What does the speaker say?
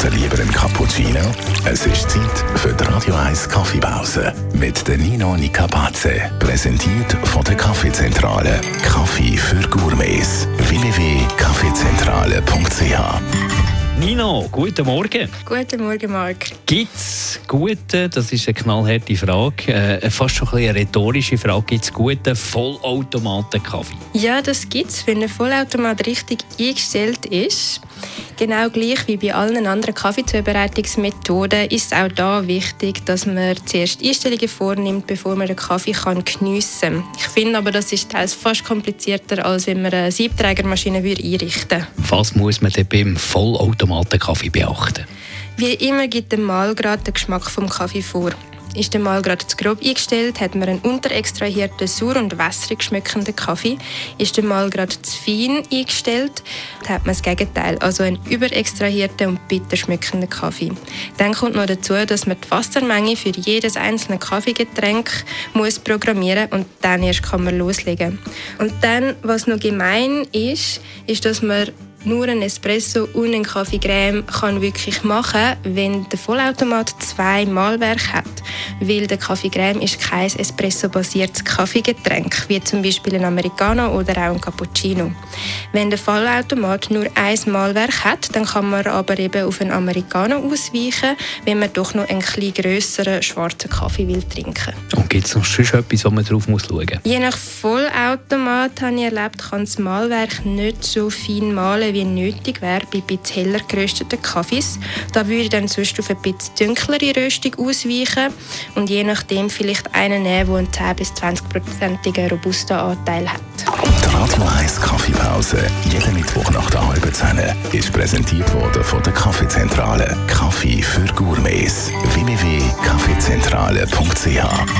oder lieber einen Cappuccino? Es ist Zeit für die Radio 1 Kaffeepause mit der Nino Nicapace. Präsentiert von der Kaffeezentrale. Kaffee für Gourmets. www.kaffeezentrale.ch Nino, guten Morgen. Guten Morgen, Marc. Gibt es gute, das ist eine knallharte Frage, äh, fast schon ein eine rhetorische Frage, gibt es guten Vollautomaten-Kaffee? Ja, das gibt es, wenn ein Vollautomat richtig eingestellt ist. Genau gleich wie bei allen anderen Kaffeezubereitungsmethoden ist es auch da wichtig, dass man zuerst Einstellungen vornimmt, bevor man den Kaffee kann geniessen kann. Ich finde aber, das ist teils fast komplizierter, als wenn man eine Siebträgermaschine einrichten würde. Was muss man denn beim Vollautomaten-Kaffee beachten? Wie immer gibt der Mahlgrad den Geschmack vom Kaffee vor. Ist der Mal gerade zu grob eingestellt, hat man einen unterextrahierten, sauer und wässrig schmeckenden Kaffee. Ist der Mal gerade zu fein eingestellt, hat man das Gegenteil, also einen überextrahierten und bitter schmeckenden Kaffee. Dann kommt noch dazu, dass man die Wassermenge für jedes einzelne Kaffeegetränk muss programmieren und dann erst kann man loslegen. Und dann, was noch gemein ist, ist, dass man nur ein Espresso und ein Kaffeecreme kann wirklich machen, wenn der Vollautomat zwei Malwerke hat. Weil der Kaffeecreme ist kein Espresso-basiertes Kaffeegetränk, wie zum Beispiel ein Americano oder auch ein Cappuccino. Wenn der Vollautomat nur ein Malwerk hat, dann kann man aber eben auf einen Americano ausweichen, wenn man doch noch einen etwas grösseren schwarzen Kaffee will trinken. Und gibt es noch sonst etwas, wo man drauf muss schauen muss? Je nach Vollautomat habe ich erlebt, kann das Malwerk nicht so fein malen, wie nötig wäre bei etwas heller gerösteten Kaffees. Da würde ich dann sonst auf ein bisschen dunklere Röstung ausweichen und je nachdem vielleicht einen nehmen, der einen 10 bis 20-prozentigen Robusta-Anteil hat. Die Radio 1 Kaffeepause, jeden Mittwoch nach der halben Zehn, ist präsentiert worden von der Kaffeezentrale. Kaffee für Gourmets. www.kaffeezentrale.ch